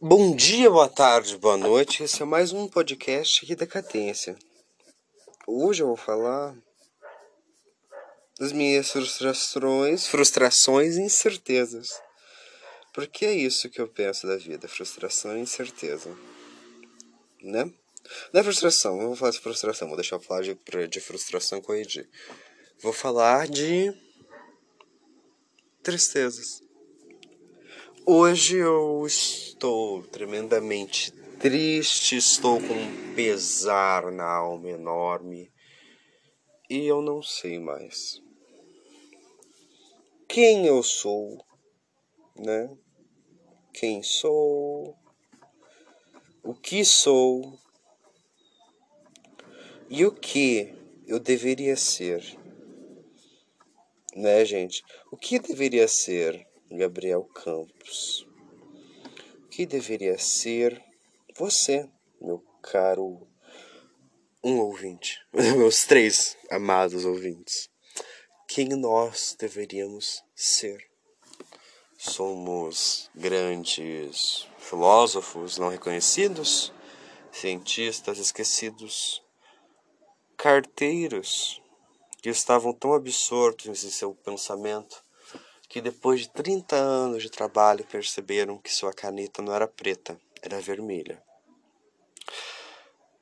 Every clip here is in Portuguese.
Bom dia, boa tarde, boa noite. Esse é mais um podcast aqui da Cadência. Hoje eu vou falar das minhas frustrações, frustrações e incertezas. Porque é isso que eu penso da vida, frustração e incerteza. Né? Não é frustração, não vou falar de frustração, vou deixar eu falar de, de frustração Edi. Vou falar de tristezas. Hoje eu estou tremendamente triste, estou com um pesar na alma enorme e eu não sei mais quem eu sou, né? Quem sou, o que sou e o que eu deveria ser, né, gente? O que deveria ser? Gabriel Campos. Que deveria ser você, meu caro um ouvinte, meus três amados ouvintes. Quem nós deveríamos ser? Somos grandes filósofos não reconhecidos, cientistas esquecidos, carteiros que estavam tão absortos em seu pensamento que depois de 30 anos de trabalho perceberam que sua caneta não era preta, era vermelha.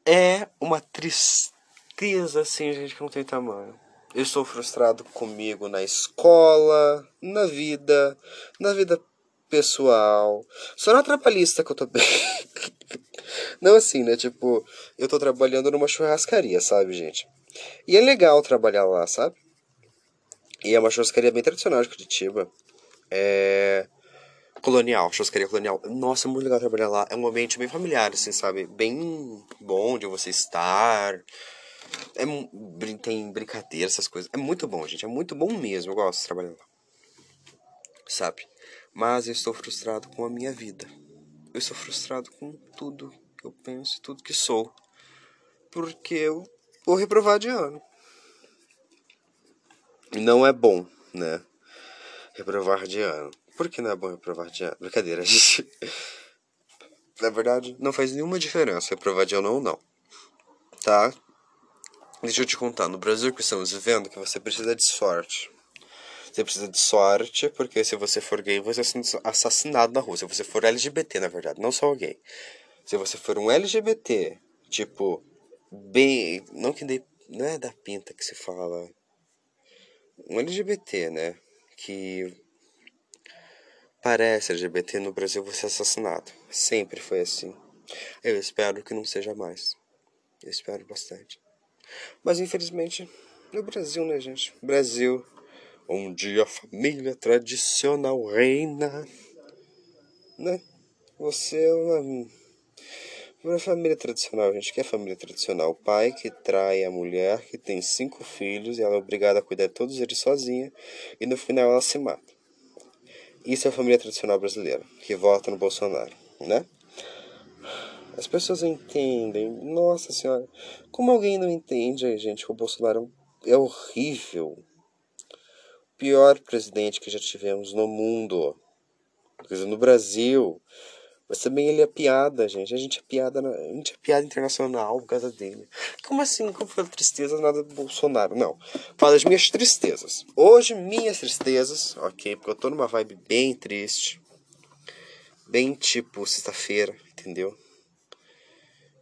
É uma tristeza assim, gente, que não tem tamanho. Eu estou frustrado comigo na escola, na vida, na vida pessoal. Só na trabalhista que eu tô bem. não assim, né? Tipo, eu tô trabalhando numa churrascaria, sabe, gente? E é legal trabalhar lá, sabe? E é uma churrascaria bem tradicional de Curitiba. É. Colonial, churrascaria colonial. Nossa, é muito legal trabalhar lá. É um ambiente bem familiar, assim, sabe? Bem bom de você estar. É, tem brincadeira, essas coisas. É muito bom, gente. É muito bom mesmo. Eu gosto de trabalhar lá. Sabe? Mas eu estou frustrado com a minha vida. Eu estou frustrado com tudo que eu penso, tudo que sou. Porque eu vou reprovar de ano. Não é bom, né? Reprovar de ano. Por que não é bom reprovar de ano? Brincadeira, gente. Na verdade, não faz nenhuma diferença reprovar de ano ou não. Tá? Deixa eu te contar. No Brasil que estamos vivendo, que você precisa de sorte. Você precisa de sorte, porque se você for gay, você ser assassinado na rua. Se você for LGBT, na verdade, não só gay. Se você for um LGBT, tipo, bem. Não que dê. Não é da pinta que se fala um LGBT, né? Que parece LGBT no Brasil vai ser assassinado. Sempre foi assim. Eu espero que não seja mais. Eu espero bastante. Mas infelizmente, no Brasil, né, gente? Brasil, onde a família tradicional reina, né? Você é uma uma família tradicional, gente. Que é família tradicional? O pai que trai a mulher, que tem cinco filhos, e ela é obrigada a cuidar de todos eles sozinha, e no final ela se mata. Isso é a família tradicional brasileira, que vota no Bolsonaro, né? As pessoas entendem. Nossa senhora, como alguém não entende, gente, que o Bolsonaro é horrível. O pior presidente que já tivemos no mundo. Quer dizer, no Brasil. Mas também ele é piada, gente. A gente é piada, a gente é piada internacional por causa dele. Como assim? Como foi tristeza nada do Bolsonaro? Não. Fala das minhas tristezas. Hoje, minhas tristezas, ok? Porque eu tô numa vibe bem triste. Bem tipo sexta-feira, entendeu?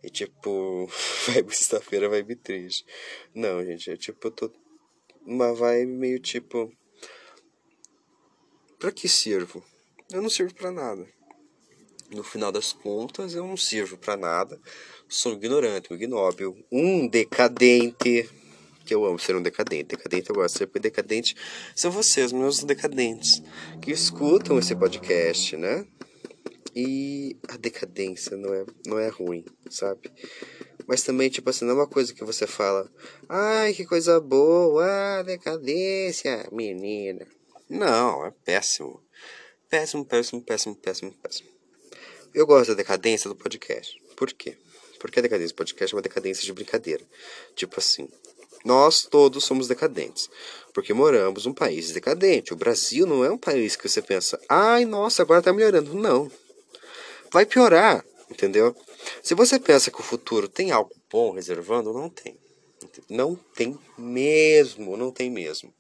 E tipo, vibe sexta-feira, vibe triste. Não, gente, é tipo, eu tô numa vibe meio tipo. Pra que sirvo? Eu não sirvo pra nada no final das contas, eu não sirvo para nada. Sou ignorante, um ignóbil, um decadente. Que eu amo ser um decadente. Decadente eu gosto de ser, decadente são vocês, meus decadentes, que escutam esse podcast, né? E a decadência não é, não é ruim, sabe? Mas também, tipo assim, não é uma coisa que você fala, ai, que coisa boa, decadência, menina. Não, é péssimo. Péssimo, péssimo, péssimo, péssimo, péssimo. Eu gosto da decadência do podcast. Por quê? Porque a decadência do podcast é uma decadência de brincadeira. Tipo assim, nós todos somos decadentes. Porque moramos num país decadente. O Brasil não é um país que você pensa, ai, nossa, agora tá melhorando. Não. vai piorar, entendeu? Se você pensa que o futuro tem algo bom reservando, não tem. Não tem mesmo, não tem mesmo.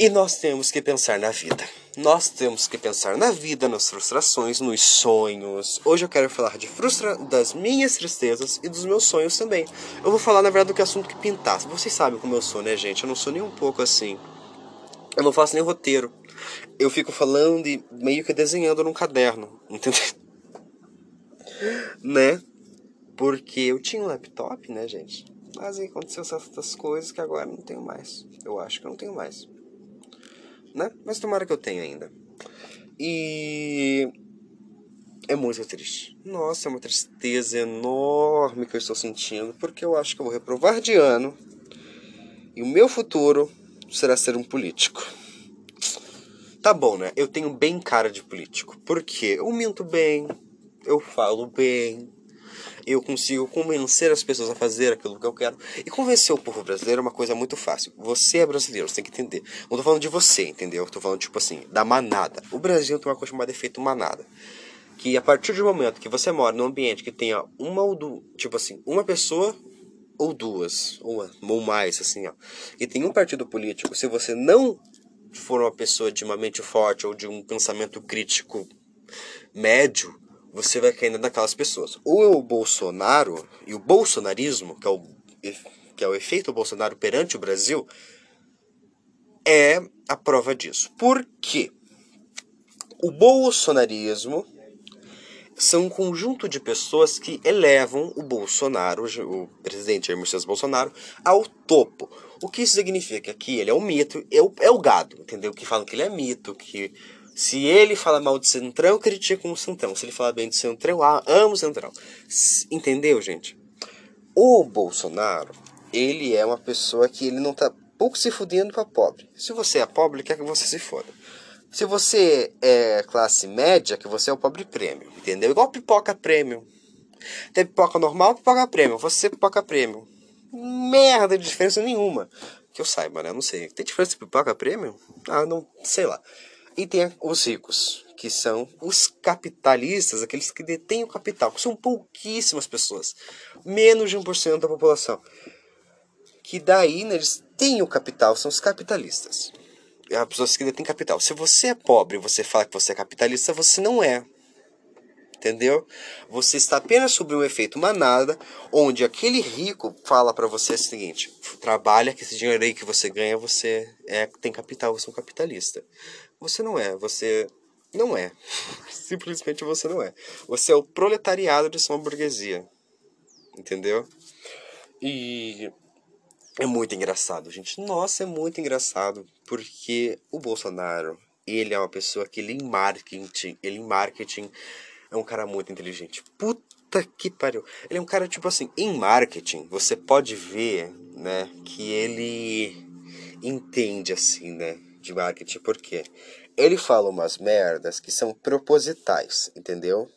E nós temos que pensar na vida. Nós temos que pensar na vida, nas frustrações, nos sonhos. Hoje eu quero falar de frustra das minhas tristezas e dos meus sonhos também. Eu vou falar, na verdade, do que assunto que pintar. Vocês sabem como eu sou, né, gente? Eu não sou nem um pouco assim. Eu não faço nem roteiro. Eu fico falando e meio que desenhando num caderno, entendeu? né? Porque eu tinha um laptop, né, gente? Mas aí aconteceu certas coisas que agora não tenho mais. Eu acho que eu não tenho mais né? Mas tomara que eu tenha ainda. E é muito triste. Nossa, é uma tristeza enorme que eu estou sentindo, porque eu acho que eu vou reprovar de ano e o meu futuro será ser um político. Tá bom, né? Eu tenho bem cara de político, porque eu minto bem, eu falo bem, eu consigo convencer as pessoas a fazer aquilo que eu quero. E convencer o povo brasileiro é uma coisa muito fácil. Você é brasileiro, você tem que entender. Não tô falando de você, entendeu? Tô falando, tipo assim, da manada. O Brasil tem uma coisa chamada efeito manada. Que a partir do momento que você mora num ambiente que tenha uma ou duas, tipo assim, uma pessoa ou duas, ou, ou mais, assim, ó, e tem um partido político, se você não for uma pessoa de uma mente forte ou de um pensamento crítico médio, você vai caindo naquelas pessoas. Ou o Bolsonaro e o bolsonarismo, que é o, que é o efeito Bolsonaro perante o Brasil, é a prova disso. Por quê? O bolsonarismo são um conjunto de pessoas que elevam o Bolsonaro, o presidente Jair Messias Bolsonaro, ao topo. O que isso significa? Que ele é um mito, é o, é o gado, entendeu? Que falam que ele é mito, que se ele fala mal de Centrão, eu critico o Centrão. Se ele fala bem de Centrão, eu amo o Centrão. Entendeu, gente? O Bolsonaro, ele é uma pessoa que ele não tá pouco se fudendo pra pobre. Se você é pobre, quer que você se foda. Se você é classe média, que você é o pobre prêmio, entendeu? Igual pipoca prêmio. Tem pipoca normal, pipoca prêmio. Você é pipoca prêmio. Merda de diferença nenhuma. Que eu saiba, né? Não sei. Tem diferença de pipoca prêmio? Ah, não, sei lá. E tem os ricos, que são os capitalistas, aqueles que detêm o capital, que são pouquíssimas pessoas, menos de 1% da população. Que daí né, eles têm o capital, são os capitalistas. As pessoas que detêm capital. Se você é pobre e você fala que você é capitalista, você não é. Entendeu? Você está apenas sob um efeito manada, onde aquele rico fala para você o seguinte: trabalha que esse dinheiro aí que você ganha, você é tem capital, você é um capitalista. Você não é, você não é. Simplesmente você não é. Você é o proletariado de sua burguesia. Entendeu? E é muito engraçado, gente. Nossa, é muito engraçado. Porque o Bolsonaro, ele é uma pessoa que ele em marketing, ele em marketing é um cara muito inteligente. Puta que pariu. Ele é um cara, tipo assim, em marketing, você pode ver, né, que ele entende, assim, né, de marketing, porque ele fala umas merdas que são propositais, entendeu?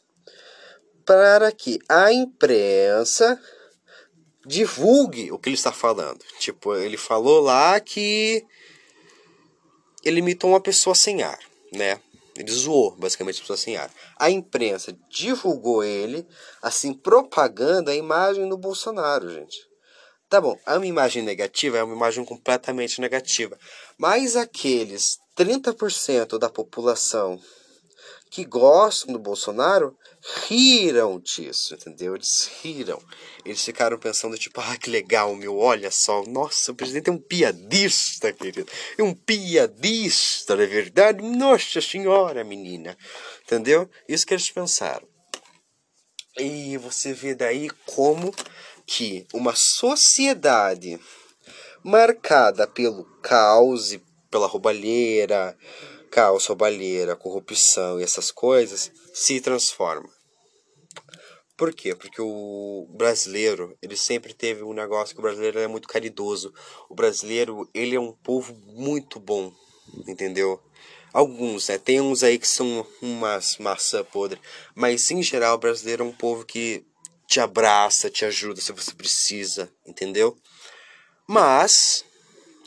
Para que a imprensa divulgue o que ele está falando. Tipo, ele falou lá que ele imitou uma pessoa sem ar, né? Ele zoou basicamente a pessoa sem ar. A imprensa divulgou ele, assim, propaganda a imagem do Bolsonaro, gente. Tá bom, é uma imagem negativa, é uma imagem completamente negativa. Mas aqueles 30% da população que gostam do Bolsonaro riram disso, entendeu? Eles riram. Eles ficaram pensando, tipo, ah, que legal, meu, olha só, nossa, o presidente é um piadista, querido. É um piadista, não é verdade? Nossa senhora, menina. Entendeu? Isso que eles pensaram. E você vê daí como que uma sociedade marcada pelo caos e pela roubalheira, caos, roubalheira, corrupção e essas coisas se transforma. Por quê? Porque o brasileiro, ele sempre teve um negócio que o brasileiro é muito caridoso. O brasileiro, ele é um povo muito bom, entendeu? Alguns, né? Tem uns aí que são umas maçã podre, mas em geral o brasileiro é um povo que te abraça, te ajuda se você precisa, entendeu? Mas,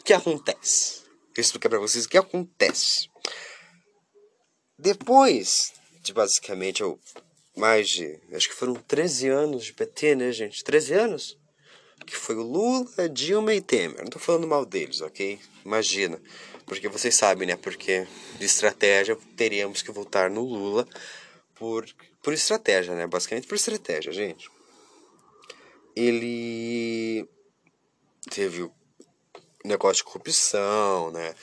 o que acontece? Vou explicar para vocês o que acontece. Depois de basicamente eu, mais de. Acho que foram 13 anos de PT, né, gente? 13 anos? Que foi o Lula, Dilma e Temer. Não tô falando mal deles, ok? Imagina. Porque vocês sabem, né? Porque de estratégia teríamos que votar no Lula por, por estratégia, né? Basicamente por estratégia, gente. Ele teve negócio de corrupção, né?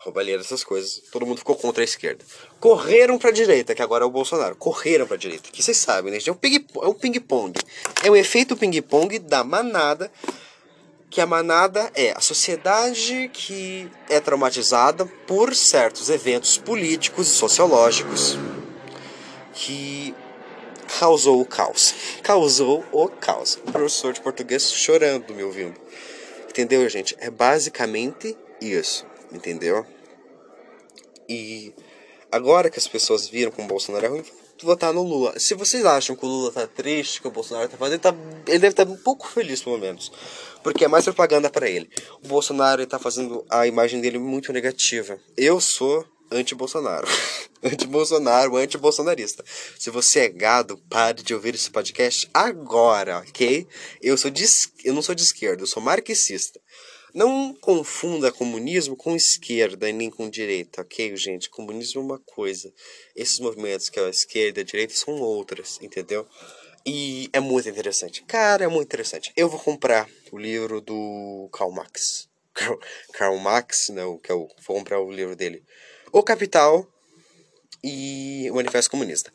roubalheira, essas coisas. Todo mundo ficou contra a esquerda. Correram para a direita, que agora é o Bolsonaro. Correram para a direita, que vocês sabem, né? É um ping-pong. É, é o efeito ping-pong da manada. Que a manada é a sociedade que é traumatizada por certos eventos políticos e sociológicos que causou o caos. Causou o caos. O professor de português chorando me ouvindo. Entendeu, gente? É basicamente isso entendeu? E agora que as pessoas viram como o Bolsonaro é ruim, votar no Lula. Se vocês acham que o Lula tá triste, que o Bolsonaro tá fazendo, ele, tá, ele deve estar tá um pouco feliz, pelo menos. Porque é mais propaganda para ele. O Bolsonaro está fazendo a imagem dele muito negativa. Eu sou anti-Bolsonaro. anti-Bolsonaro, anti-bolsonarista. Se você é gado, pare de ouvir esse podcast agora, ok? Eu, sou de, eu não sou de esquerda, eu sou marxista. Não confunda comunismo com esquerda e nem com direita, ok, gente? Comunismo é uma coisa. Esses movimentos que é a esquerda e a direita são outras, entendeu? E é muito interessante. Cara, é muito interessante. Eu vou comprar o livro do Karl Marx. Karl, Marx, não, que eu vou comprar o livro dele. O Capital e o Manifesto Comunista.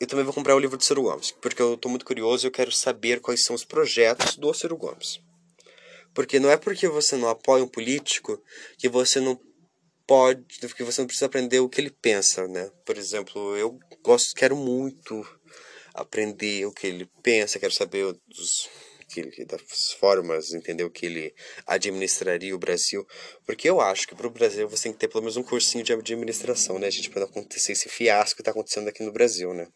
Eu também vou comprar o livro do Ciro Gomes, porque eu estou muito curioso e eu quero saber quais são os projetos do Ciro Gomes. Porque não é porque você não apoia um político que você não pode, que você não precisa aprender o que ele pensa, né? Por exemplo, eu gosto, quero muito aprender o que ele pensa, quero saber dos que ele, das formas, entender o que ele administraria o Brasil, porque eu acho que para o Brasil você tem que ter pelo menos um cursinho de administração, né, gente, para não acontecer esse fiasco que está acontecendo aqui no Brasil, né?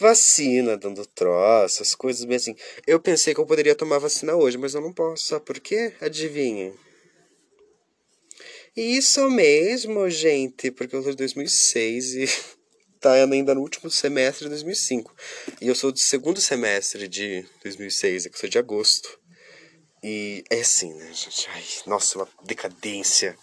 vacina dando troço, as coisas bem assim. Eu pensei que eu poderia tomar vacina hoje, mas eu não posso. Sabe por quê? Adivinhem. Isso mesmo, gente, porque eu sou de 2006 e tá ainda no último semestre de 2005. E eu sou do segundo semestre de 2006, é que eu sou de agosto. E é assim, né, gente? Ai, nossa, uma decadência.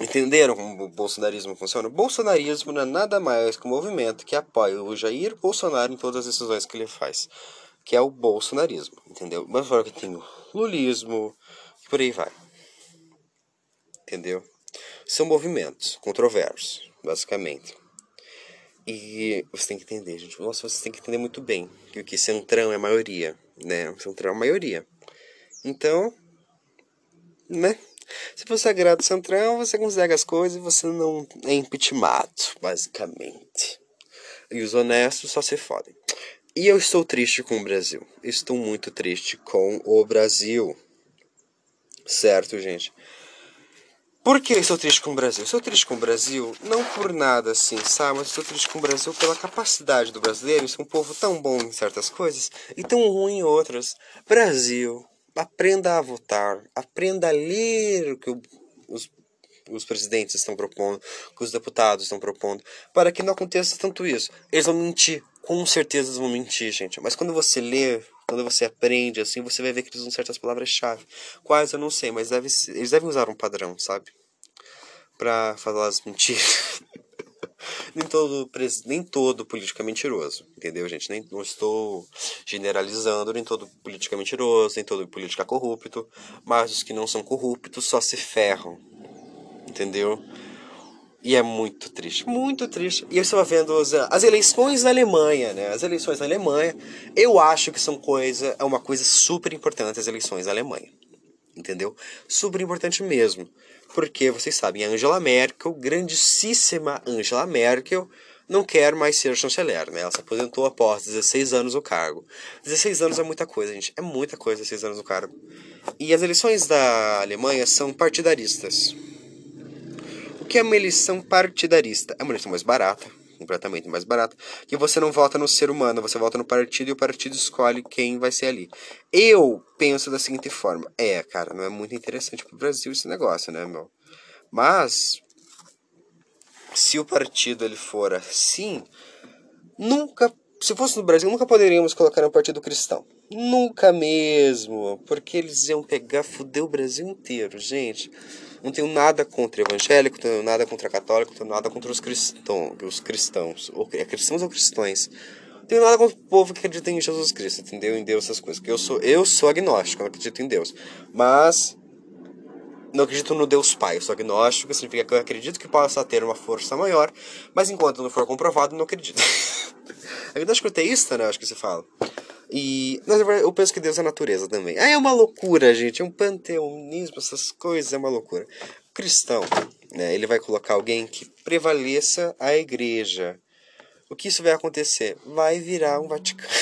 Entenderam como o bolsonarismo funciona? O bolsonarismo não é nada mais que um movimento que apoia o Jair Bolsonaro em todas as decisões que ele faz. Que é o bolsonarismo, entendeu? Mas fora que tem o lulismo, e por aí vai. Entendeu? São movimentos controversos, basicamente. E você tem que entender, gente. Nossa, você tem que entender muito bem que o que centrão é maioria, né? Centrão é maioria. Então, né? Se você é grado centrão, você consegue as coisas e você não é impeachmentado, basicamente. E os honestos só se fodem. E eu estou triste com o Brasil. Estou muito triste com o Brasil. Certo, gente? Por que eu estou triste com o Brasil? Estou triste com o Brasil não por nada assim, sabe? Mas estou triste com o Brasil pela capacidade do brasileiro ser um povo tão bom em certas coisas e tão ruim em outras. Brasil, aprenda a votar, aprenda a ler o que os, os presidentes estão propondo, o que os deputados estão propondo, para que não aconteça tanto isso. Eles vão mentir, com certeza eles vão mentir, gente. Mas quando você lê, quando você aprende, assim, você vai ver que eles usam certas palavras-chave. Quais eu não sei, mas deve, eles devem usar um padrão, sabe? Pra falar as mentiras. nem todo, nem todo político é mentiroso, entendeu, gente? Nem, não estou generalizando, nem todo político é mentiroso, nem todo político é corrupto, mas os que não são corruptos só se ferram, entendeu? E é muito triste, muito triste. E eu estava vendo as, as eleições na Alemanha, né? As eleições na Alemanha, eu acho que são coisa, é uma coisa super importante as eleições na Alemanha. Entendeu? Super importante mesmo. Porque vocês sabem, a Angela Merkel, grandíssima Angela Merkel, não quer mais ser chanceler, né? Ela se aposentou após 16 anos no cargo. 16 anos é muita coisa, gente. É muita coisa 16 anos no cargo. E as eleições da Alemanha são partidaristas. Que é uma eleição partidarista? É uma eleição mais barata, completamente mais barata, que você não vota no ser humano, você vota no partido e o partido escolhe quem vai ser ali. Eu penso da seguinte forma: é, cara, não é muito interessante pro Brasil esse negócio, né, meu? Mas se o partido ele for assim, nunca, se fosse no Brasil, nunca poderíamos colocar um partido cristão. Nunca mesmo, porque eles iam pegar, fuder o Brasil inteiro, gente. Não tenho nada contra evangélico, não tenho nada contra católico, não tenho nada contra os cristãos, os cristãos, ou é cristãos ou cristões. Não tenho nada contra o povo que acredita em Jesus Cristo, entendeu? Em Deus, essas coisas. Porque eu sou, eu sou agnóstico, eu não acredito em Deus. Mas não acredito no Deus Pai, eu sou agnóstico, significa que eu acredito que possa ter uma força maior, mas enquanto não for comprovado, não acredito. agnóstico teísta, né? Acho que se fala. E eu penso que Deus é natureza também. Ah, é uma loucura, gente. É um panteonismo, essas coisas é uma loucura. O cristão, né, ele vai colocar alguém que prevaleça a igreja. O que isso vai acontecer? Vai virar um Vaticano.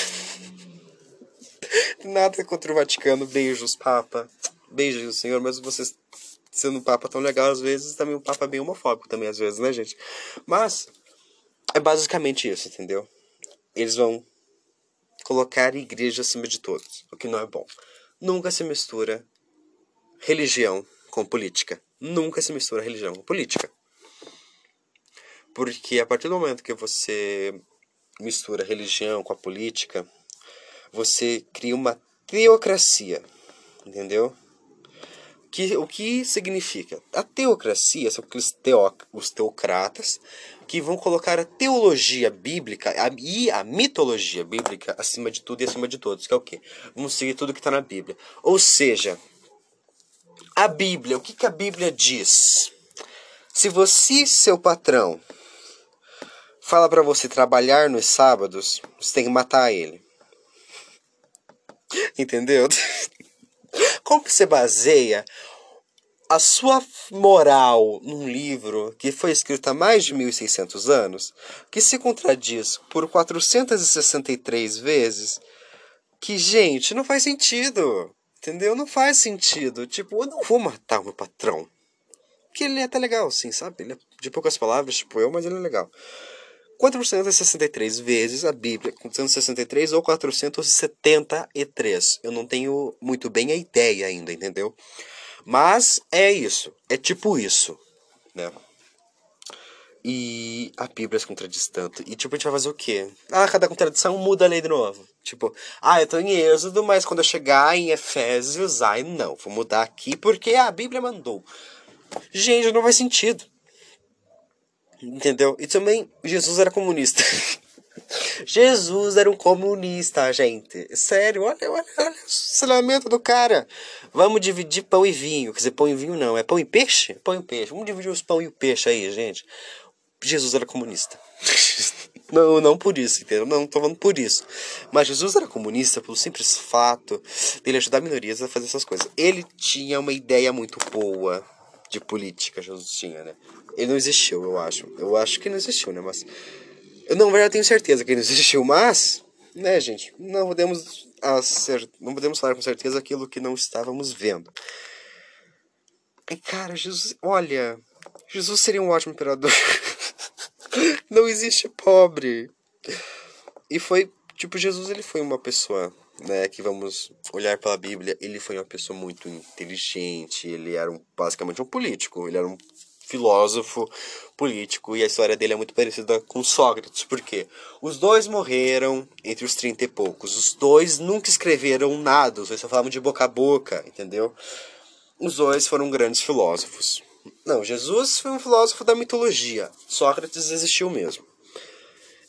Nada contra o Vaticano. Beijos, Papa. Beijos, Senhor. Mas vocês sendo um Papa tão legal às vezes, também um Papa bem homofóbico também às vezes, né, gente? Mas é basicamente isso, entendeu? Eles vão colocar a igreja acima de todos, o que não é bom. Nunca se mistura religião com política. Nunca se mistura religião com política. Porque a partir do momento que você mistura religião com a política, você cria uma teocracia, entendeu? Que, o que significa? A teocracia são aqueles teo, os teocratas que vão colocar a teologia bíblica a, e a mitologia bíblica acima de tudo e acima de todos, que é o quê? Vamos seguir tudo que está na Bíblia. Ou seja, a Bíblia, o que, que a Bíblia diz? Se você, seu patrão, fala para você trabalhar nos sábados, você tem que matar ele. Entendeu? Como que você baseia a sua moral num livro que foi escrito há mais de 1600 anos, que se contradiz por 463 vezes, que, gente, não faz sentido. Entendeu? Não faz sentido. Tipo, eu não vou matar o meu patrão. Porque ele é até legal, assim, sabe? Ele é de poucas palavras, tipo eu, mas ele é legal. 463 vezes a Bíblia, 463 ou 473. Eu não tenho muito bem a ideia ainda, entendeu? Mas é isso, é tipo isso, né? E a Bíblia se contradiz tanto. E tipo, a gente vai fazer o quê? Ah, cada contradição muda a lei de novo. Tipo, ah, eu tô em Êxodo, mas quando eu chegar em Efésios, ai não, vou mudar aqui porque a Bíblia mandou. Gente, não faz sentido. Entendeu? E também, Jesus era comunista. Jesus era um comunista, gente. Sério, olha, olha, olha o ensinamento do cara. Vamos dividir pão e vinho. Quer dizer, pão e vinho não, é pão e peixe? Pão e peixe. Vamos dividir os pão e o peixe aí, gente. Jesus era comunista. Não, não por isso, entendeu? Não, tô falando por isso. Mas Jesus era comunista pelo simples fato dele ajudar minorias a fazer essas coisas. Ele tinha uma ideia muito boa de política, Jesus tinha, né? Ele não existiu, eu acho. Eu acho que não existiu, né? Mas eu não eu tenho certeza que ele não existiu, mas, né, gente, não podemos acer... não podemos falar com certeza aquilo que não estávamos vendo. E cara, Jesus, olha, Jesus seria um ótimo imperador. não existe pobre. E foi, tipo, Jesus ele foi uma pessoa, né, que vamos olhar pela Bíblia, ele foi uma pessoa muito inteligente, ele era um, basicamente um político, ele era um filósofo político e a história dele é muito parecida com Sócrates, porque os dois morreram entre os 30 e poucos, os dois nunca escreveram nada, os dois só falavam de boca a boca, entendeu? Os dois foram grandes filósofos. Não, Jesus foi um filósofo da mitologia, Sócrates existiu mesmo.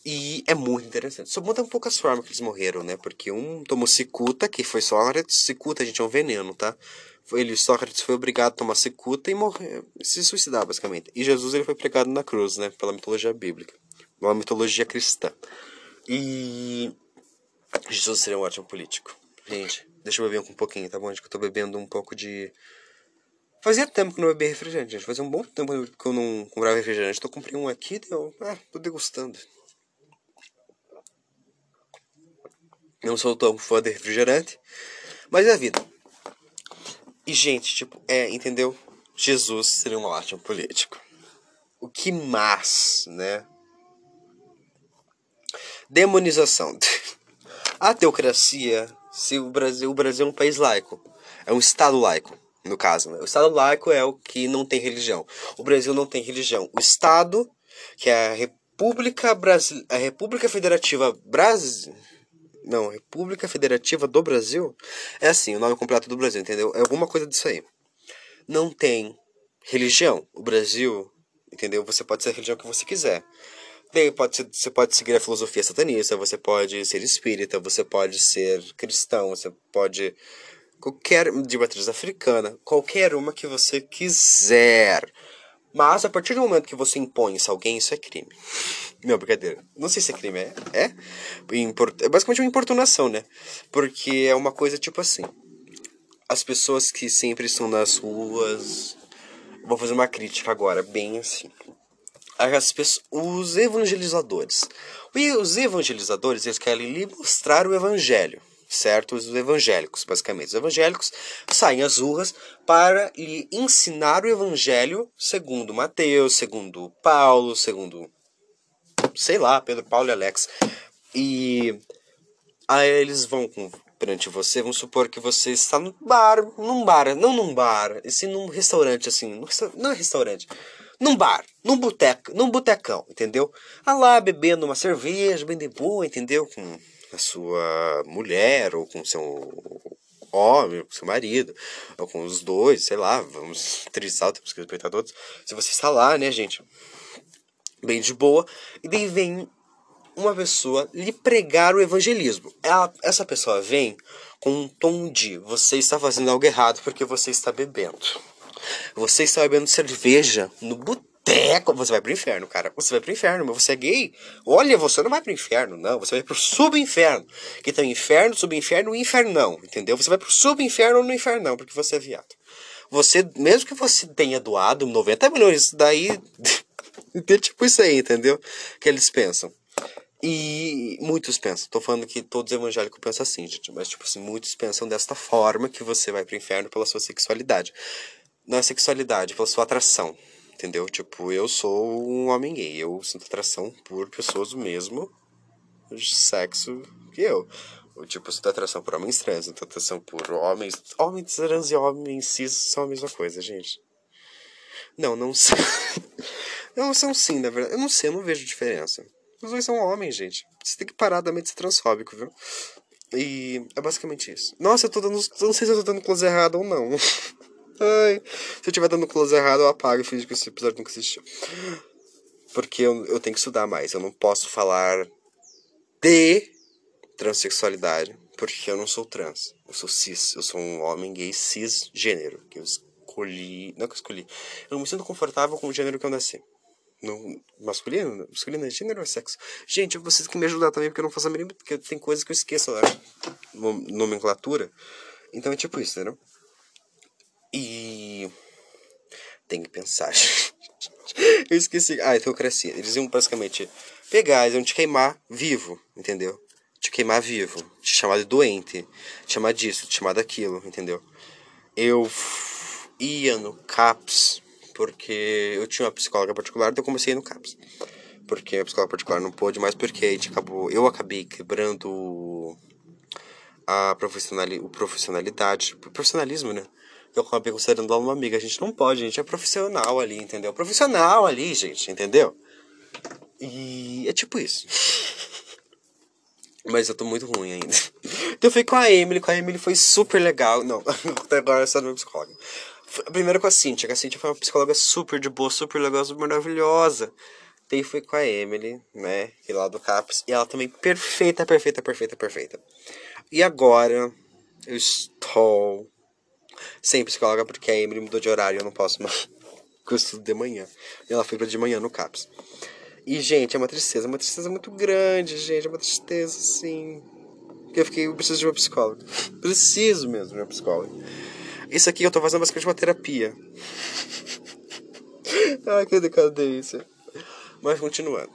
E é muito interessante. Só muda um pouco as formas que eles morreram, né? Porque um tomou cicuta, que foi Sócrates. Cicuta, gente, é um veneno, tá? ele, Sócrates foi obrigado a tomar cicuta e morrer, se suicidar, basicamente. E Jesus ele foi pregado na cruz, né, pela mitologia bíblica, uma mitologia cristã. E Jesus seria um ótimo político. Gente, deixa eu beber um pouquinho, tá bom? Acho que eu tô bebendo um pouco de... Fazia tempo que eu não bebia refrigerante, gente. Fazia um bom tempo que eu não comprava refrigerante. Tô comprei um aqui e eu... Ah, tô degustando. Não sou tão fã de refrigerante, mas é a vida. E, gente, tipo, é, entendeu? Jesus seria um ótimo político. O que mais, né? Demonização. A teocracia, se o Brasil, o Brasil é um país laico, é um estado laico, no caso, né? O estado laico é o que não tem religião. O Brasil não tem religião. O estado que é a República Brasil, a República Federativa Brasil, não, República Federativa do Brasil, é assim, o nome completo do Brasil, entendeu? É alguma coisa disso aí. Não tem religião. O Brasil, entendeu? Você pode ser a religião que você quiser. Daí pode ser, você pode seguir a filosofia satanista, você pode ser espírita, você pode ser cristão, você pode qualquer de matriz africana, qualquer uma que você quiser. Mas a partir do momento que você impõe isso a alguém, isso é crime. Não, brincadeira. Não sei se é crime, é? É? É basicamente uma importunação, né? Porque é uma coisa tipo assim. As pessoas que sempre estão nas ruas. Vou fazer uma crítica agora, bem assim. As pessoas, os evangelizadores. Os evangelizadores, eles querem lhe mostrar o evangelho certo? Os evangélicos, basicamente. Os evangélicos saem às ruas para lhe ensinar o evangelho segundo Mateus, segundo Paulo, segundo sei lá, Pedro, Paulo e Alex. E aí eles vão com, perante você, vamos supor que você está no bar, num bar, não num bar, e sim num restaurante assim, num, não é restaurante, num bar, num boteco, num botecão, entendeu? Ah lá bebendo uma cerveja, bem de boa, entendeu? Com a sua mulher ou com seu homem, com seu marido, ou com os dois, sei lá, vamos trisal, temos que respeitar todos. Se você está lá, né, gente, bem de boa, e daí vem uma pessoa lhe pregar o evangelismo. Ela, essa pessoa vem com um tom de você está fazendo algo errado porque você está bebendo. Você está bebendo cerveja no boteco teco, você vai pro inferno, cara. Você vai pro inferno, mas você é gay. Olha, você não vai pro inferno, não. Você vai pro subinferno. Que tem inferno, subinferno e infernão, entendeu? Você vai pro subinferno ou no infernão, porque você é viado. Você, mesmo que você tenha doado 90 milhões, daí. tem tipo isso aí, entendeu? Que eles pensam. E muitos pensam, tô falando que todos evangélicos pensam assim, gente, mas tipo assim, muitos pensam desta forma que você vai pro inferno pela sua sexualidade. Não é sexualidade, pela sua atração entendeu? Tipo, eu sou um homem gay, eu sinto atração por pessoas do mesmo sexo que eu. Tipo, eu sinto atração por homens trans, sinto atração por homens. Homens trans e homens cis são a mesma coisa, gente. Não, não sei. não são sim, na verdade. Eu não sei, eu não vejo diferença. Os dois são homens, gente. Você tem que parar da mente transfóbico, viu? E é basicamente isso. Nossa, eu tô dando. Eu não sei se eu tô dando close errado ou não. Ai, se eu estiver dando close errado, eu apago e finge que esse episódio nunca existiu. Porque eu, eu tenho que estudar mais. Eu não posso falar de transexualidade, porque eu não sou trans. Eu sou cis. Eu sou um homem gay cisgênero. Que eu escolhi. Não que eu escolhi. Eu não me sinto confortável com o gênero que eu nasci. No masculino? Masculino é gênero ou é sexo? Gente, vocês que me ajudar também, porque eu não faço a mínima. Porque tem coisas que eu esqueço, né? Nomenclatura. Então é tipo isso, entendeu? E. Tem que pensar. eu esqueci. Ah, então eu cresci. Eles iam basicamente pegar, eles iam te queimar vivo, entendeu? Te queimar vivo. Te chamar de doente. Te chamar disso, te chamar daquilo, entendeu? Eu ia no CAPS porque eu tinha uma psicóloga particular, então eu comecei no CAPS. Porque a psicóloga particular não pôde mais, porque a gente acabou, eu acabei quebrando a profissionali, o profissionalidade, o profissionalismo, né? Eu acabei considerando ela uma amiga. A gente não pode, a gente é profissional ali, entendeu? Profissional ali, gente, entendeu? E é tipo isso. Mas eu tô muito ruim ainda. Então eu fui com a Emily, com a Emily foi super legal. Não, até agora essa é psicóloga. Primeiro com a Cintia, que a Cintia foi uma psicóloga super de boa, super legal, super maravilhosa. Daí fui com a Emily, né, e lá do CAPS, e ela também perfeita, perfeita, perfeita, perfeita. E agora eu estou sem psicóloga porque a Emily mudou de horário, eu não posso mais. Porque eu estudo de manhã. E ela foi pra de manhã no CAPS. E, gente, é uma tristeza, uma tristeza muito grande, gente. É uma tristeza, assim. Eu fiquei, eu preciso de uma psicóloga. Preciso mesmo de uma psicóloga. Isso aqui eu tô fazendo basicamente uma terapia. Ai, que decadência. Mas continuando.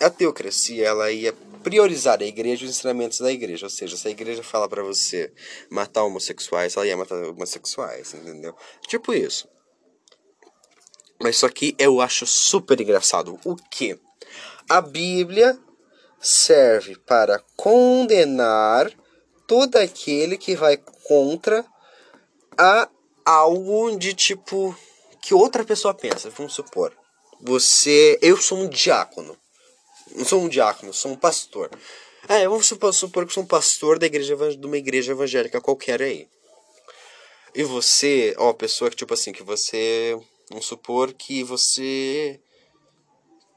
A teocracia, ela ia priorizar a igreja e os ensinamentos da igreja. Ou seja, se a igreja fala para você matar homossexuais, ela ia matar homossexuais, entendeu? Tipo isso. Mas isso aqui eu acho super engraçado. O que? A Bíblia serve para condenar todo aquele que vai contra a algo de tipo que outra pessoa pensa. Vamos supor. você. Eu sou um diácono. Não sou um diácono, sou um pastor. É, vamos supor, supor que sou um pastor da igreja, de uma igreja evangélica qualquer aí. E você, ó, pessoa que tipo assim, que você. Vamos supor que você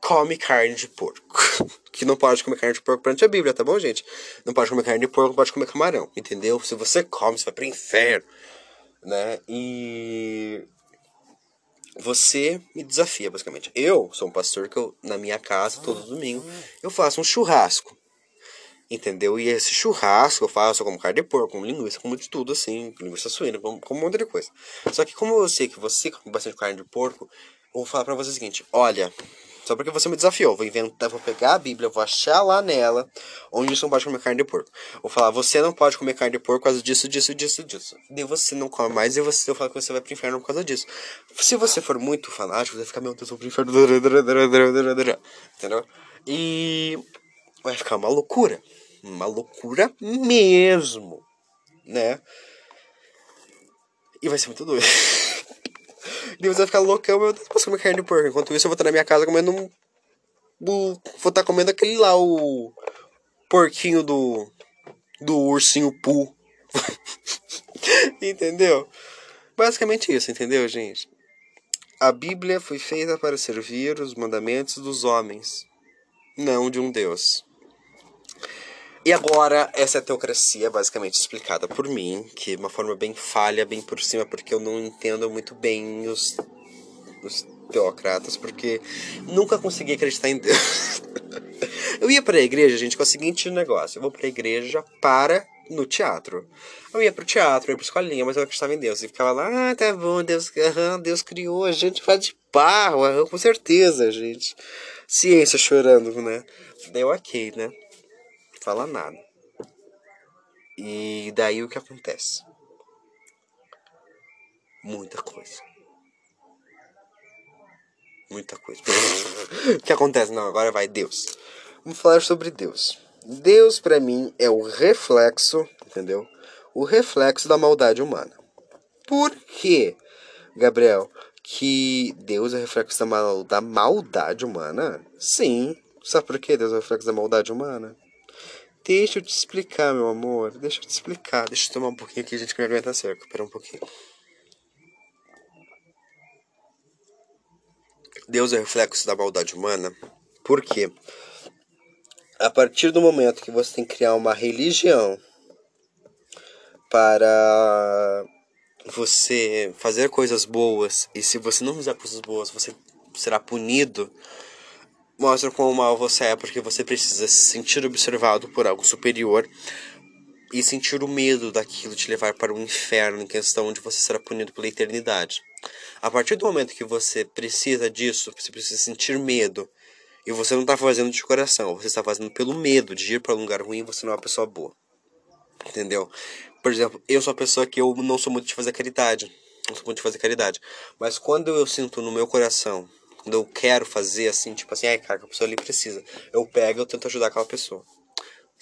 come carne de porco. que não pode comer carne de porco perante a Bíblia, tá bom, gente? Não pode comer carne de porco, não pode comer camarão, entendeu? Se você come, você vai pro inferno, né? E você me desafia, basicamente. Eu sou um pastor que eu, na minha casa, todo domingo, eu faço um churrasco. Entendeu? E esse churrasco eu faço como carne de porco, como linguiça, como de tudo, assim, linguiça suína, como, como um monte de coisa. Só que como eu sei que você come bastante carne de porco, eu vou falar pra você o seguinte, olha, só porque você me desafiou. Vou inventar, vou pegar a Bíblia, vou achar lá nela onde você não pode comer carne de porco. Vou falar, você não pode comer carne de porco por causa disso, disso, disso, disso. E você não come mais e você eu falo que você vai pro inferno por causa disso. Se você for muito fanático, você vai ficar, meu Deus, eu vou pro inferno. Entendeu? E vai ficar uma loucura. Uma loucura mesmo. Né? E vai ser muito doido. Deus vai ficar loucão, meu Deus, posso comer carne de porco. Enquanto isso, eu vou estar na minha casa comendo um. vou estar comendo aquele lá, o. porquinho do. do ursinho Poo. entendeu? Basicamente isso, entendeu, gente? A Bíblia foi feita para servir os mandamentos dos homens, não de um Deus. E agora, essa é a teocracia, basicamente explicada por mim, que de uma forma bem falha, bem por cima, porque eu não entendo muito bem os, os teocratas, porque nunca consegui acreditar em Deus. eu ia para a igreja, gente, com o seguinte negócio: eu vou para a igreja para no teatro. Eu ia pro teatro, eu ia pra escolinha, mas eu acreditava em Deus. E ficava lá, ah, tá bom, Deus, aham, Deus criou, a gente faz de barro, aham, com certeza, gente. Ciência chorando, né? Daí ok, né? Fala nada. E daí o que acontece? Muita coisa. Muita coisa. o que acontece? Não, agora vai Deus. Vamos falar sobre Deus. Deus para mim é o reflexo, entendeu? O reflexo da maldade humana. Por quê, Gabriel? Que Deus é reflexo da, mal, da maldade humana? Sim. Sabe por que Deus é reflexo da maldade humana? Deixa eu te explicar, meu amor. Deixa eu te explicar. Deixa eu tomar um pouquinho aqui, gente, que minha garganta tá seca. Espera um pouquinho. Deus é reflexo da maldade humana. Por quê? A partir do momento que você tem que criar uma religião para você fazer coisas boas, e se você não fizer coisas boas, você será punido mostra quão mal você é porque você precisa se sentir observado por algo superior e sentir o medo daquilo te levar para o inferno em questão onde você será punido pela eternidade. A partir do momento que você precisa disso, você precisa sentir medo e você não está fazendo de coração, você está fazendo pelo medo de ir para um lugar ruim, você não é uma pessoa boa. Entendeu? Por exemplo, eu sou uma pessoa que eu não sou muito de fazer caridade. Não sou muito de fazer caridade. Mas quando eu sinto no meu coração quando eu quero fazer assim, tipo assim, ai cara, que a pessoa ali precisa, eu pego eu tento ajudar aquela pessoa.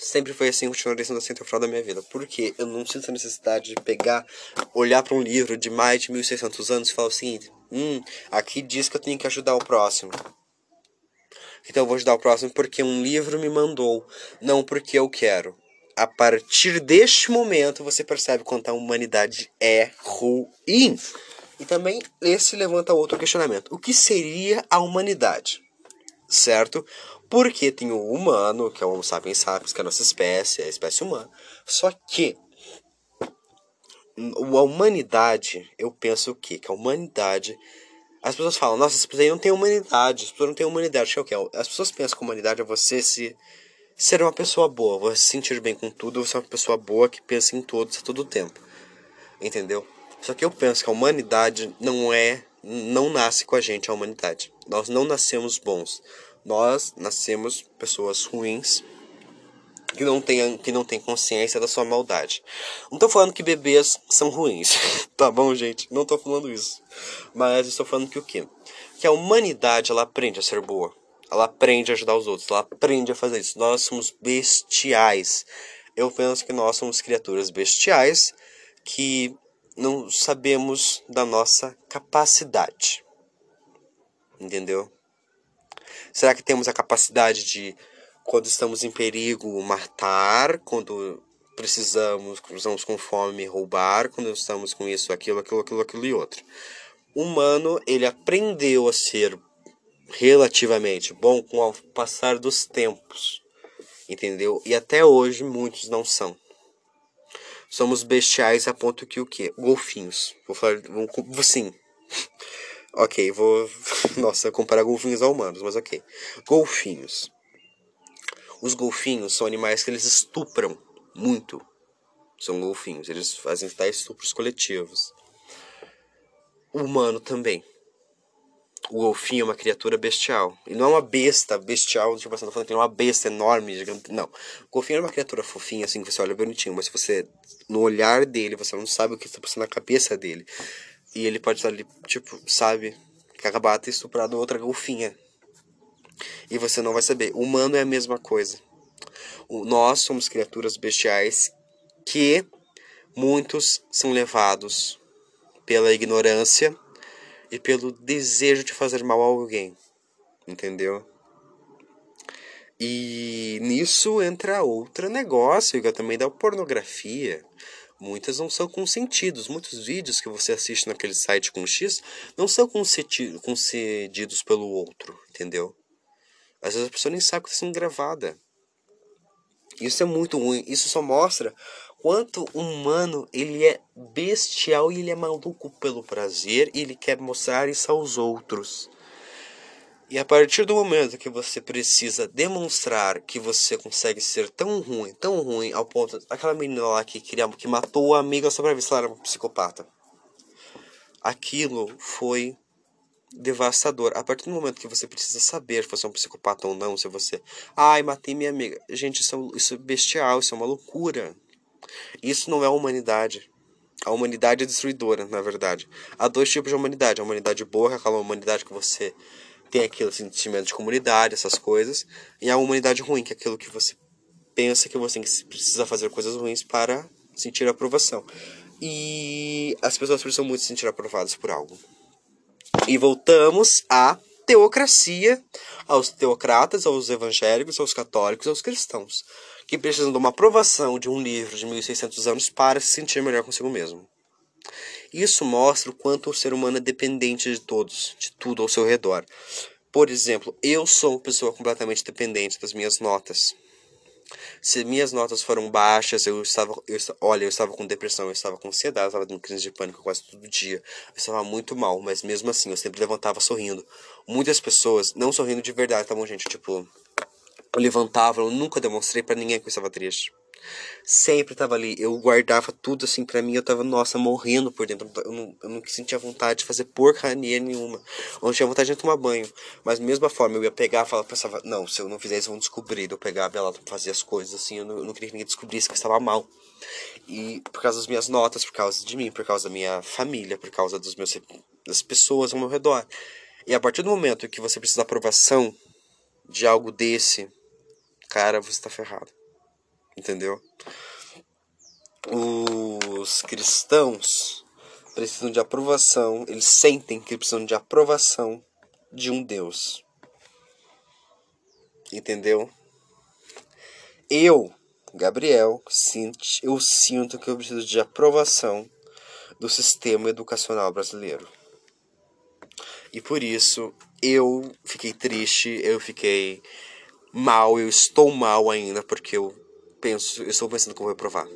Sempre foi assim, continuarei sendo assim até o final da minha vida. Porque eu não sinto a necessidade de pegar, olhar para um livro de mais de 1600 anos e falar o seguinte: hum, aqui diz que eu tenho que ajudar o próximo. Então eu vou ajudar o próximo porque um livro me mandou, não porque eu quero. A partir deste momento você percebe quanto a humanidade é ruim. E também esse levanta outro questionamento: o que seria a humanidade? Certo? Porque tem o humano, que é o Homo sapiens sapiens, que é a nossa espécie, é a espécie humana. Só que a humanidade, eu penso o quê? Que a humanidade. As pessoas falam, nossa, as pessoas não têm humanidade, as pessoas não têm humanidade. Que é o? As pessoas pensam que a humanidade é você se ser uma pessoa boa, você se sentir bem com tudo, você é uma pessoa boa que pensa em todos a todo tempo. Entendeu? Só que eu penso que a humanidade não é, não nasce com a gente a humanidade. Nós não nascemos bons. Nós nascemos pessoas ruins que não têm que não tem consciência da sua maldade. Não tô falando que bebês são ruins, tá bom, gente? Não tô falando isso. Mas estou falando que o quê? Que a humanidade ela aprende a ser boa. Ela aprende a ajudar os outros, ela aprende a fazer isso. Nós somos bestiais. Eu penso que nós somos criaturas bestiais que não sabemos da nossa capacidade. Entendeu? Será que temos a capacidade de, quando estamos em perigo, matar? Quando precisamos, estamos com fome, roubar? Quando estamos com isso, aquilo, aquilo, aquilo, aquilo e outro. O humano, ele aprendeu a ser relativamente bom com o passar dos tempos. Entendeu? E até hoje muitos não são. Somos bestiais a ponto que o quê? Golfinhos. Vou falar. Vou, sim. ok, vou. Nossa, comparar golfinhos a humanos, mas ok. Golfinhos. Os golfinhos são animais que eles estupram muito. São golfinhos. Eles fazem tais estupros coletivos. O humano também o golfinho é uma criatura bestial. E não é uma besta bestial, tipo assim, falando que é uma besta enorme, gigante. Não. O golfinho é uma criatura fofinha, assim, que você olha bonitinho, mas se você, no olhar dele, você não sabe o que está passando na cabeça dele. E ele pode estar ali, tipo, sabe, acabar ter estuprado outra golfinha. E você não vai saber. O humano é a mesma coisa. O, nós somos criaturas bestiais que muitos são levados pela ignorância e pelo desejo de fazer mal a alguém. Entendeu? E nisso entra outro negócio, que é também da pornografia. Muitas não são consentidos. Muitos vídeos que você assiste naquele site com X não são concedidos pelo outro, entendeu? Às vezes a pessoa nem sabe que está sendo gravada. Isso é muito ruim. Isso só mostra quanto humano ele é bestial e ele é maluco pelo prazer e ele quer mostrar isso aos outros. E a partir do momento que você precisa demonstrar que você consegue ser tão ruim, tão ruim, ao ponto daquela menina lá que, queria, que matou a amiga só pra ver se ela era uma psicopata. Aquilo foi devastador. A partir do momento que você precisa saber se você é um psicopata ou não, se você. Ai, matei minha amiga. Gente, isso é, isso é bestial, isso é uma loucura. Isso não é a humanidade. A humanidade é destruidora, na verdade. Há dois tipos de humanidade. A humanidade boa, que é aquela humanidade que você tem aquele sentimento de comunidade, essas coisas. E a humanidade ruim, que é aquilo que você pensa que você precisa fazer coisas ruins para sentir aprovação. E as pessoas precisam muito se sentir aprovadas por algo. E voltamos à teocracia, aos teocratas, aos evangélicos, aos católicos, aos cristãos que precisam de uma aprovação de um livro de 1600 anos para se sentir melhor consigo mesmo. Isso mostra o quanto o ser humano é dependente de todos, de tudo ao seu redor. Por exemplo, eu sou uma pessoa completamente dependente das minhas notas. Se minhas notas foram baixas, eu estava, eu, olha, eu estava com depressão, eu estava com ansiedade, eu estava com crise de pânico quase todo dia. Eu estava muito mal, mas mesmo assim eu sempre levantava sorrindo. Muitas pessoas, não sorrindo de verdade, tá bom, gente? Tipo, eu levantava, eu nunca demonstrei para ninguém que eu estava triste. Sempre estava ali, eu guardava tudo assim para mim, eu tava, nossa, morrendo por dentro. Eu não, eu não sentia vontade de fazer porcaria nenhuma. Eu não tinha vontade de tomar banho. Mas mesma forma, eu ia pegar falava, pensava, não, se eu não fizer isso, vão descobrir. Eu pegava ela fazer as coisas assim, eu não, eu não queria que ninguém descobrisse que eu estava mal. E por causa das minhas notas, por causa de mim, por causa da minha família, por causa dos meus, das pessoas ao meu redor. E a partir do momento que você precisa da aprovação de algo desse, cara, você tá ferrado. Entendeu? Os cristãos precisam de aprovação, eles sentem que precisam de aprovação de um Deus. Entendeu? Eu, Gabriel, eu sinto que eu preciso de aprovação do sistema educacional brasileiro. E por isso eu fiquei triste, eu fiquei mal, eu estou mal ainda, porque eu penso, eu estou pensando que eu provar.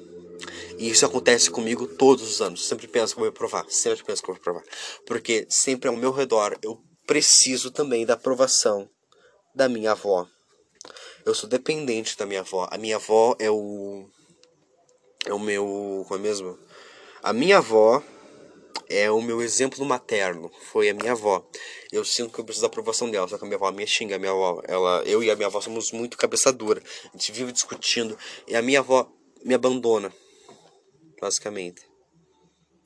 E isso acontece comigo todos os anos. Sempre penso que eu provar, sempre penso que eu provar. Porque sempre ao meu redor eu preciso também da aprovação da minha avó. Eu sou dependente da minha avó. A minha avó é o é o meu, como é mesmo? A minha avó é o meu exemplo materno, foi a minha avó. Eu sinto que eu preciso da aprovação dela, só que a minha avó me xinga, a minha avó, ela, eu e a minha avó somos muito cabeça dura. A gente vive discutindo e a minha avó me abandona, basicamente.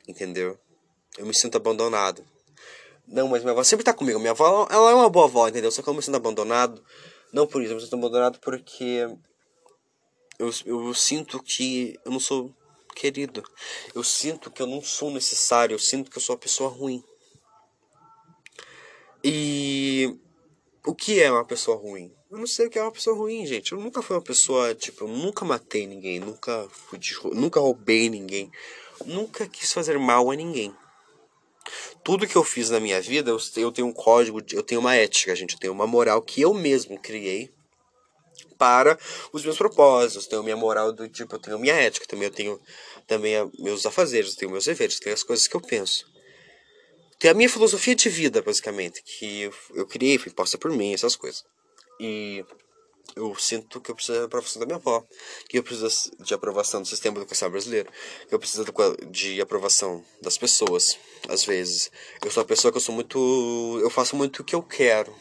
Entendeu? Eu me sinto abandonado. Não, mas minha avó sempre tá comigo. Minha avó, ela é uma boa avó, entendeu? Só que eu me sinto abandonado. Não por isso, eu me sinto abandonado porque eu, eu sinto que eu não sou querido. Eu sinto que eu não sou necessário, eu sinto que eu sou uma pessoa ruim. E o que é uma pessoa ruim? Eu não sei o que é uma pessoa ruim, gente. Eu nunca fui uma pessoa, tipo, eu nunca matei ninguém, nunca fui de, nunca roubei ninguém, nunca quis fazer mal a ninguém. Tudo que eu fiz na minha vida, eu, tenho um código, eu tenho uma ética, gente, eu tenho uma moral que eu mesmo criei para os meus propósitos. Tenho minha moral do tipo, eu tenho minha ética, também eu tenho também meus afazeres, tenho meus deveres, tenho as coisas que eu penso tem a minha filosofia de vida, basicamente, que eu criei, foi imposta por mim, essas coisas. E eu sinto que eu preciso da aprovação da minha avó, que eu preciso de aprovação do sistema educacional brasileiro, que eu preciso de aprovação das pessoas, às vezes. Eu sou uma pessoa que eu sou muito. Eu faço muito o que eu quero.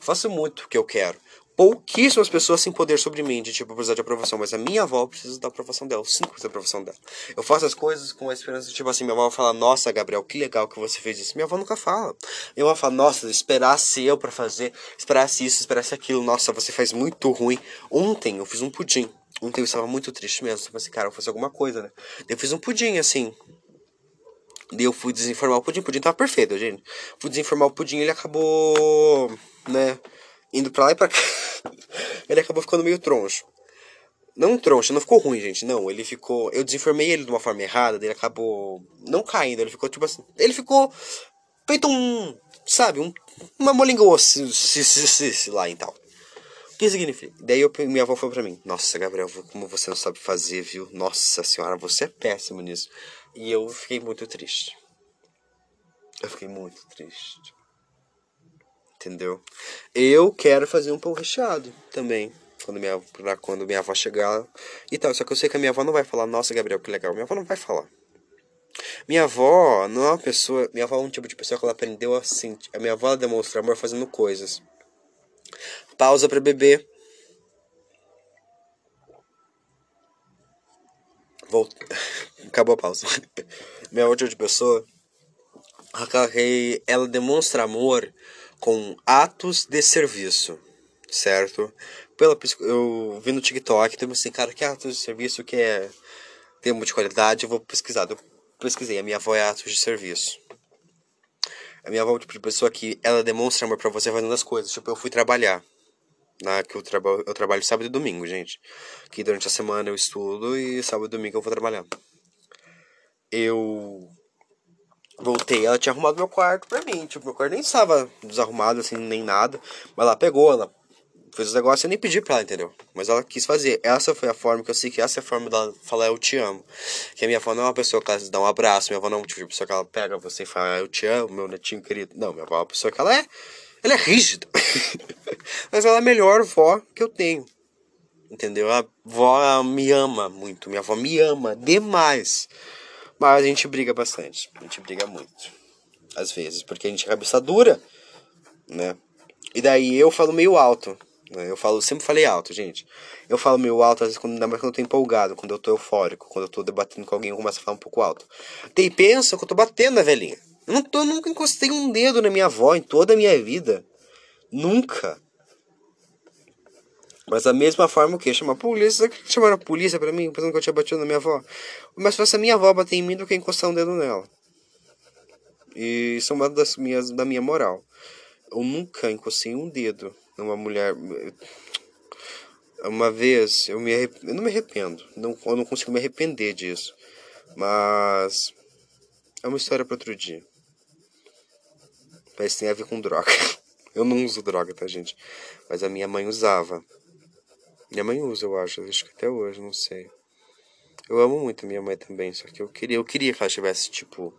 faço muito o que eu quero pouquíssimas pessoas têm poder sobre mim, de tipo, precisar de aprovação, mas a minha avó precisa da aprovação dela, sim precisa da aprovação dela. Eu faço as coisas com a esperança de, tipo assim, minha avó fala, nossa, Gabriel, que legal que você fez isso. Minha avó nunca fala. Minha avó fala, nossa, esperasse eu para fazer, esperasse isso, esperasse aquilo, nossa, você faz muito ruim. Ontem eu fiz um pudim. Ontem eu estava muito triste mesmo. Eu assim, cara, eu vou fazer alguma coisa, né? Eu fiz um pudim, assim, Daí eu fui desinformar o pudim, o pudim tava perfeito, gente. Fui desinformar o pudim, ele acabou, né, indo pra lá e pra cá. ele acabou ficando meio troncho. Não troncho, não ficou ruim, gente. Não, ele ficou. Eu desenformei ele de uma forma errada, ele acabou não caindo. Ele ficou tipo assim. Ele ficou feito um. Sabe? Um, uma molinga se, se, se, se, lá e tal. O que significa? Daí eu, minha avó falou pra mim: Nossa, Gabriel, como você não sabe fazer, viu? Nossa senhora, você é péssimo nisso. E eu fiquei muito triste. Eu fiquei muito triste entendeu? Eu quero fazer um pão recheado também. Quando minha, pra quando minha avó chegar e tal. Só que eu sei que a minha avó não vai falar, nossa, Gabriel, que legal. Minha avó não vai falar. Minha avó não é uma pessoa. Minha avó é um tipo de pessoa que ela aprendeu assim. A minha avó demonstra amor fazendo coisas. Pausa para beber. Volta. Acabou a pausa. minha outra tipo de pessoa. Ela demonstra amor com atos de serviço, certo? Pela, eu vi no TikTok, tem assim, cara, que atos de serviço que é termo de qualidade, eu vou pesquisar. Eu pesquisei, a minha avó é atos de serviço. A minha avó é tipo de pessoa que ela demonstra amor pra você fazendo as coisas. Tipo, eu fui trabalhar. Na, que eu, traba, eu trabalho sábado e domingo, gente. Que durante a semana eu estudo e sábado e domingo eu vou trabalhar. Eu Voltei, ela tinha arrumado meu quarto pra mim. Tipo, meu quarto nem estava desarrumado assim, nem nada. Mas ela pegou, ela fez os negócios, eu nem pedi pra ela, entendeu? Mas ela quis fazer. Essa foi a forma que eu sei que essa é a forma dela falar eu te amo. Que a minha avó não é uma pessoa que ela dá um abraço, minha avó não é uma tipo de pessoa que ela pega você e fala eu te amo, meu netinho querido. Não, minha avó é uma pessoa que ela é. Ela é rígida. Mas ela é a melhor vó que eu tenho. Entendeu? A avó me ama muito. Minha avó me ama demais. Mas a gente briga bastante. A gente briga muito. Às vezes, porque a gente é cabeça dura, né? E daí eu falo meio alto. Né? Eu falo, sempre falei alto, gente. Eu falo meio alto, às vezes, quando, ainda mais quando eu tô empolgado, quando eu tô eufórico, quando eu tô debatendo com alguém, eu começo a falar um pouco alto. Daí pensa que eu tô batendo na velhinha. Eu, não tô, eu nunca encostei um dedo na minha avó em toda a minha vida. Nunca. Mas da mesma forma o que? Chamar a polícia. Chamaram a polícia pra mim, pensando que eu tinha batido na minha avó. Mas fosse a minha avó bater em mim do que encostar um dedo nela. E isso é uma das minhas, da minha moral. Eu nunca encostei um dedo numa mulher. Uma vez, eu, me eu não me arrependo. Não, eu não consigo me arrepender disso. Mas. É uma história para outro dia. Mas tem a ver com droga. Eu não uso droga, tá, gente? Mas a minha mãe usava. Minha mãe usa, eu acho, acho que até hoje, não sei. Eu amo muito minha mãe também, só que eu queria, eu queria que ela tivesse, tipo,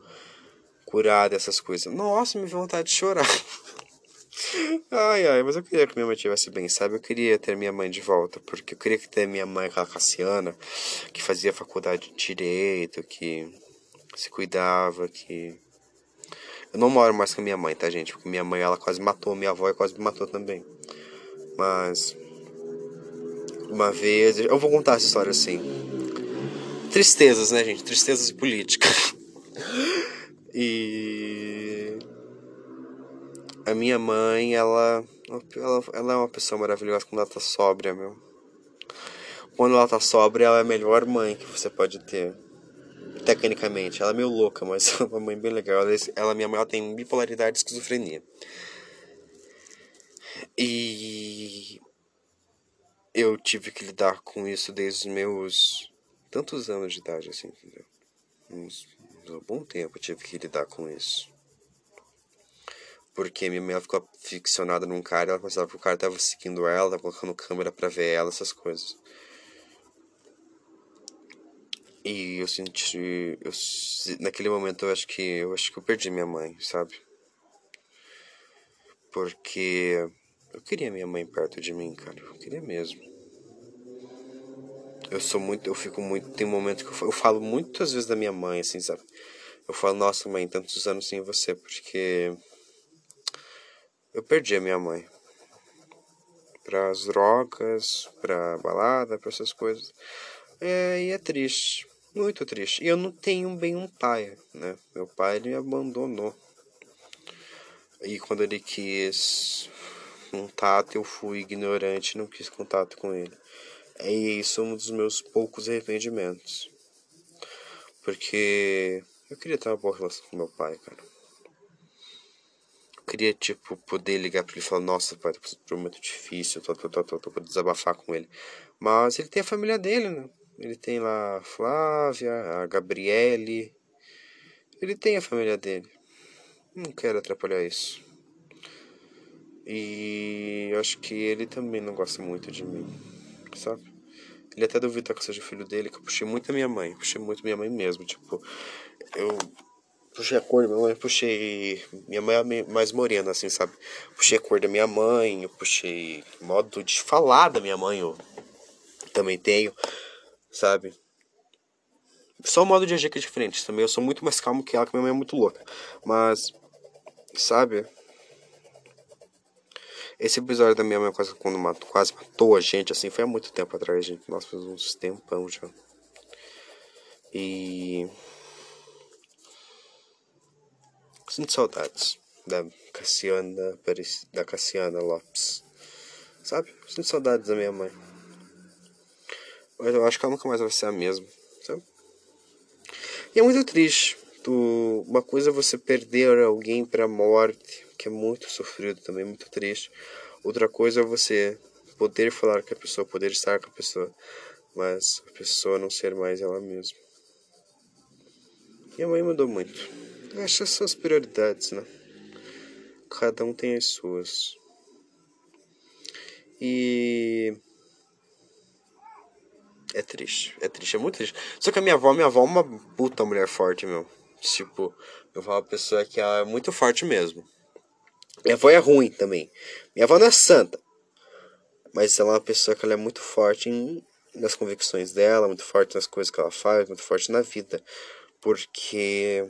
curado essas coisas. Nossa, me vontade de chorar. ai, ai, mas eu queria que minha mãe estivesse bem, sabe? Eu queria ter minha mãe de volta, porque eu queria que ter minha mãe, aquela Cassiana, que fazia faculdade de direito, que se cuidava, que. Eu não moro mais com minha mãe, tá, gente? Porque minha mãe, ela quase matou, minha avó quase me matou também. Mas uma vez. Eu vou contar essa história assim. Tristezas, né, gente? Tristezas políticas. e. A minha mãe, ela, ela. Ela é uma pessoa maravilhosa quando ela tá sóbria, meu. Quando ela tá sóbria, ela é a melhor mãe que você pode ter. Tecnicamente. Ela é meio louca, mas é uma mãe bem legal. Ela, ela minha mãe, ela tem bipolaridade e esquizofrenia. E eu tive que lidar com isso desde os meus tantos anos de idade, assim, entendeu? Uns, um bom tempo eu tive que lidar com isso. Porque minha mãe ficou ficcionada num cara, ela pensava que o cara tava seguindo ela, tava colocando câmera pra ver ela, essas coisas. E eu senti. Eu, naquele momento eu acho que. Eu acho que eu perdi minha mãe, sabe? Porque eu queria minha mãe perto de mim, cara. Eu queria mesmo. Eu sou muito. Eu fico muito. Tem um momento que eu, eu falo muitas vezes da minha mãe, assim, sabe? Eu falo, nossa mãe, tantos anos sem você, porque. Eu perdi a minha mãe. Para as drogas, pra balada, pra essas coisas. É, e é triste. Muito triste. E eu não tenho bem um pai, né? Meu pai, ele me abandonou. E quando ele quis contato, eu fui ignorante, não quis contato com ele. E isso é um dos meus poucos arrependimentos. Porque eu queria ter uma boa relação com meu pai, cara. Eu queria, tipo, poder ligar pra ele e falar, nossa, pai, tô muito difícil, tô, tô, tô, tô, tô, tô desabafar com ele. Mas ele tem a família dele, né? Ele tem lá a Flávia, a Gabriele. Ele tem a família dele. Não quero atrapalhar isso. E acho que ele também não gosta muito de mim, sabe? Ele até duvida que eu seja filho dele, que eu puxei muito a minha mãe. Puxei muito minha mãe mesmo. Tipo, eu puxei a cor da minha mãe, puxei. Minha mãe é mais morena, assim, sabe? Puxei a cor da minha mãe, eu puxei modo de falar da minha mãe, eu também tenho sabe? Só o modo de agir que é diferente também. Eu sou muito mais calmo que ela, que minha mãe é muito louca. Mas, sabe? Esse episódio da minha mãe quase, quando matou, quase matou a gente, assim, foi há muito tempo atrás, gente. Nós fizemos uns tempão já. E. Sinto saudades da Cassiana, da Cassiana Lopes. Sabe? Sinto saudades da minha mãe. Mas eu acho que ela nunca mais vai ser a mesma, sabe? E é muito triste. Tu, uma coisa é você perder alguém para a morte, que é muito sofrido também, muito triste. Outra coisa é você poder falar com a pessoa, poder estar com a pessoa, mas a pessoa não ser mais ela mesma. Minha mãe mudou muito. Acho que são as prioridades, né? Cada um tem as suas. E é triste. É triste, é muito triste. Só que a minha avó, minha avó é uma puta mulher forte, meu. Tipo, eu falo uma pessoa que é muito forte mesmo. Minha avó é ruim também. Minha avó não é santa. Mas ela é uma pessoa que ela é muito forte em, nas convicções dela, muito forte nas coisas que ela faz, muito forte na vida. Porque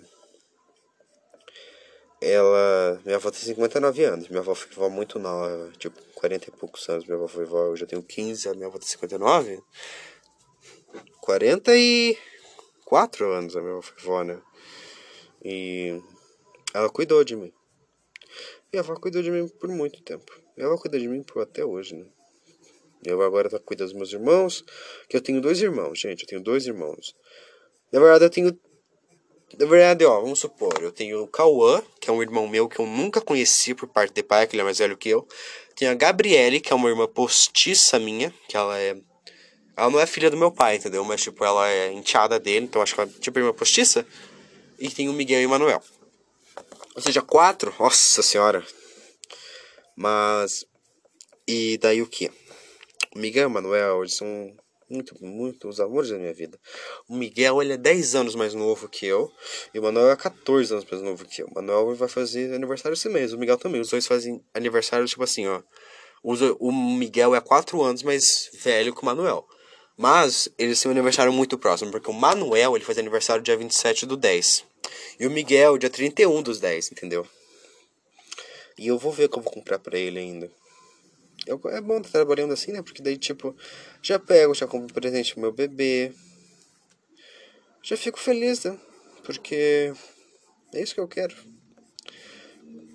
ela. Minha avó tem 59 anos. Minha avó foi vó muito nova, tipo, 40 e poucos anos. Minha avó foi vó, eu já tenho 15, a minha avó tem 59. 44 anos a minha avó, né? E ela cuidou de mim. Minha avó cuidou de mim por muito tempo. Minha avó cuida de mim por até hoje, né? Minha avó agora tá cuidando dos meus irmãos. Que eu tenho dois irmãos, gente. Eu tenho dois irmãos. Na verdade, eu tenho. Na verdade, ó, vamos supor, eu tenho o Cauã, que é um irmão meu que eu nunca conheci por parte de pai, que ele é mais velho que eu. Tenho a Gabriele, que é uma irmã postiça minha, que ela é ela não é filha do meu pai, entendeu? Mas, tipo, ela é enteada dele, então acho que ela é tipo irmã postiça. E tem o Miguel e o Manuel. Ou seja, quatro. Nossa senhora. Mas. E daí o que? O Miguel e o Manuel, eles são muito, muito os amores da minha vida. O Miguel, ele é 10 anos mais novo que eu. E o Manuel é 14 anos mais novo que eu. O Manuel vai fazer aniversário esse mês. O Miguel também. Os dois fazem aniversário, tipo assim, ó. O Miguel é 4 anos mais velho que o Manuel. Mas eles têm um aniversário muito próximo, porque o Manuel ele faz aniversário dia 27 do 10. E o Miguel dia 31 dos 10, entendeu? E eu vou ver o que eu vou comprar pra ele ainda. Eu, é bom estar trabalhando assim, né? Porque daí, tipo, já pego, já compro presente pro meu bebê. Já fico feliz, né? Porque é isso que eu quero.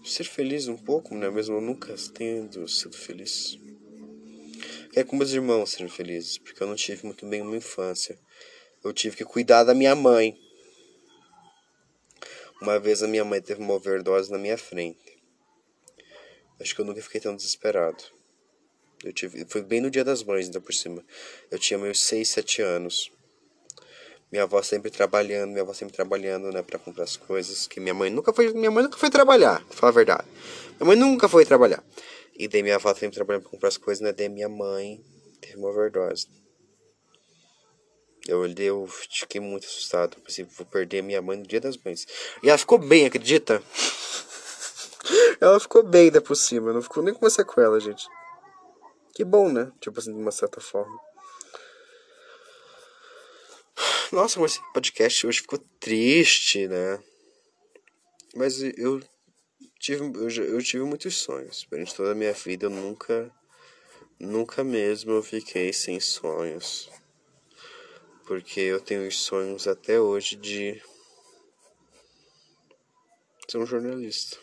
Ser feliz um pouco, né? Mesmo eu nunca tendo sido feliz. Quero que meus irmãos sejam felizes, porque eu não tive muito bem uma infância. Eu tive que cuidar da minha mãe. Uma vez a minha mãe teve uma overdose na minha frente. Acho que eu nunca fiquei tão desesperado. Eu tive, foi bem no dia das mães, ainda por cima. Eu tinha meus 6, 7 anos. Minha avó sempre trabalhando, minha avó sempre trabalhando, né, para comprar as coisas, que minha mãe nunca foi, minha mãe nunca foi trabalhar, pra falar a verdade. Minha mãe nunca foi trabalhar. E daí minha avó sempre trabalhando pra comprar as coisas, né, daí minha mãe teve uma overdose. Eu olhei, eu fiquei muito assustado, pensei, vou perder minha mãe no dia das mães. E ela ficou bem, acredita? ela ficou bem ainda por cima, não ficou nem com uma sequela, gente. Que bom, né? Tipo assim, de uma certa forma. Nossa, mas esse podcast hoje ficou triste, né? Mas eu tive, eu, eu tive muitos sonhos. Durante toda a minha vida eu nunca, nunca mesmo eu fiquei sem sonhos. Porque eu tenho os sonhos até hoje de ser um jornalista.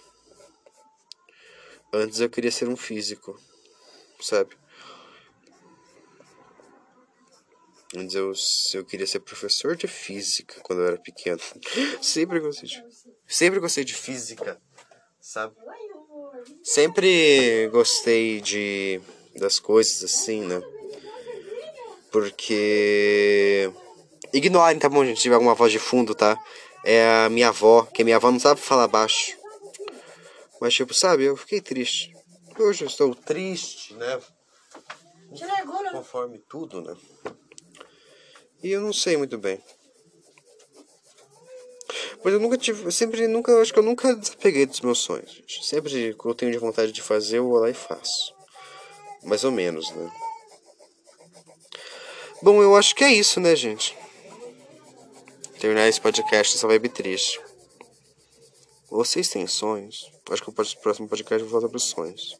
Antes eu queria ser um físico, sabe? Antes eu, eu queria ser professor de física quando eu era pequeno. Sempre gostei de, sempre gostei de física, sabe? Sempre gostei de das coisas assim, né? Porque ignorem, tá bom, gente, se tiver alguma voz de fundo, tá? É a minha avó, que minha avó não sabe falar baixo. Mas tipo, sabe, eu fiquei triste. Hoje eu estou triste, né? Conforme tudo, né? E eu não sei muito bem. Mas eu nunca tive, eu sempre, nunca, acho que eu nunca desapeguei dos meus sonhos. Gente. Sempre que eu tenho de vontade de fazer, eu vou lá e faço. Mais ou menos, né? Bom, eu acho que é isso, né, gente? Terminar esse podcast essa vibe triste. Vocês têm sonhos? Acho que o próximo podcast eu vou falar sobre sonhos.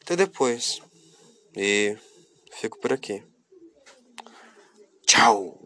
Até depois. E fico por aqui. Tchau!